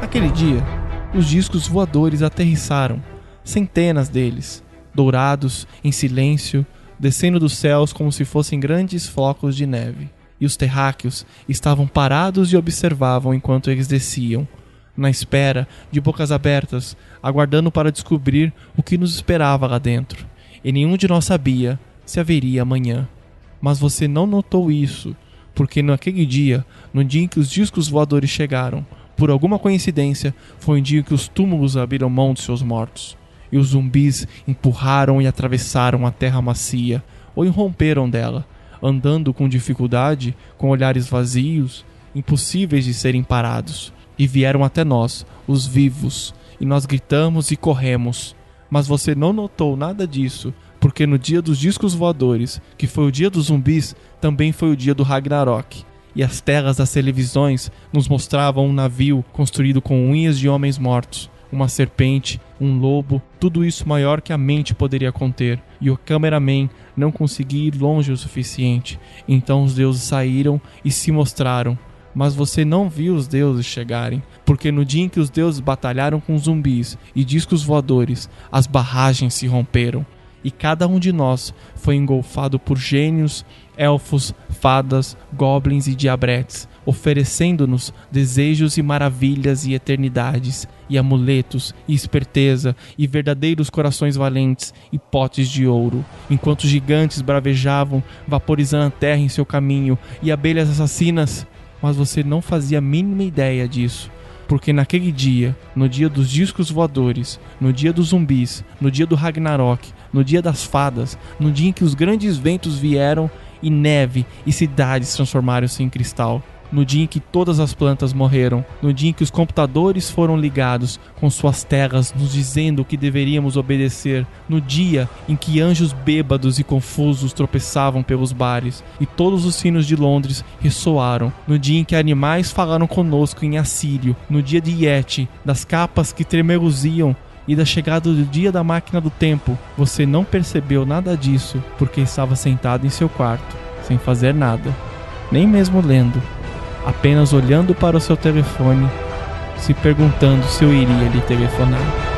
Naquele dia, os discos voadores aterrissaram, centenas deles, dourados, em silêncio, descendo dos céus como se fossem grandes flocos de neve. E os terráqueos estavam parados e observavam enquanto eles desciam, na espera, de bocas abertas, aguardando para descobrir o que nos esperava lá dentro. E nenhum de nós sabia se haveria amanhã. Mas você não notou isso, porque naquele dia, no dia em que os discos voadores chegaram, por alguma coincidência, foi um dia que os túmulos abriram mão de seus mortos. E os zumbis empurraram e atravessaram a terra macia, ou irromperam dela, andando com dificuldade, com olhares vazios, impossíveis de serem parados. E vieram até nós, os vivos, e nós gritamos e corremos. Mas você não notou nada disso, porque no dia dos discos voadores, que foi o dia dos zumbis, também foi o dia do Ragnarok e as telas das televisões nos mostravam um navio construído com unhas de homens mortos, uma serpente, um lobo, tudo isso maior que a mente poderia conter, e o cameraman não conseguia ir longe o suficiente. Então os deuses saíram e se mostraram. Mas você não viu os deuses chegarem, porque no dia em que os deuses batalharam com zumbis e discos voadores, as barragens se romperam e cada um de nós foi engolfado por gênios, elfos, fadas, goblins e diabretes, oferecendo-nos desejos e maravilhas e eternidades, e amuletos, e esperteza, e verdadeiros corações valentes, e potes de ouro, enquanto gigantes bravejavam, vaporizando a terra em seu caminho, e abelhas assassinas. Mas você não fazia a mínima ideia disso porque naquele dia, no dia dos discos voadores, no dia dos zumbis, no dia do Ragnarok, no dia das fadas, no dia em que os grandes ventos vieram e neve e cidades transformaram-se em cristal, no dia em que todas as plantas morreram, no dia em que os computadores foram ligados com suas telas nos dizendo que deveríamos obedecer, no dia em que anjos bêbados e confusos tropeçavam pelos bares e todos os sinos de Londres ressoaram, no dia em que animais falaram conosco em assírio, no dia de Yeti, das capas que tremeluziam e da chegada do dia da máquina do tempo, você não percebeu nada disso porque estava sentado em seu quarto, sem fazer nada, nem mesmo lendo apenas olhando para o seu telefone, se perguntando se eu iria lhe telefonar.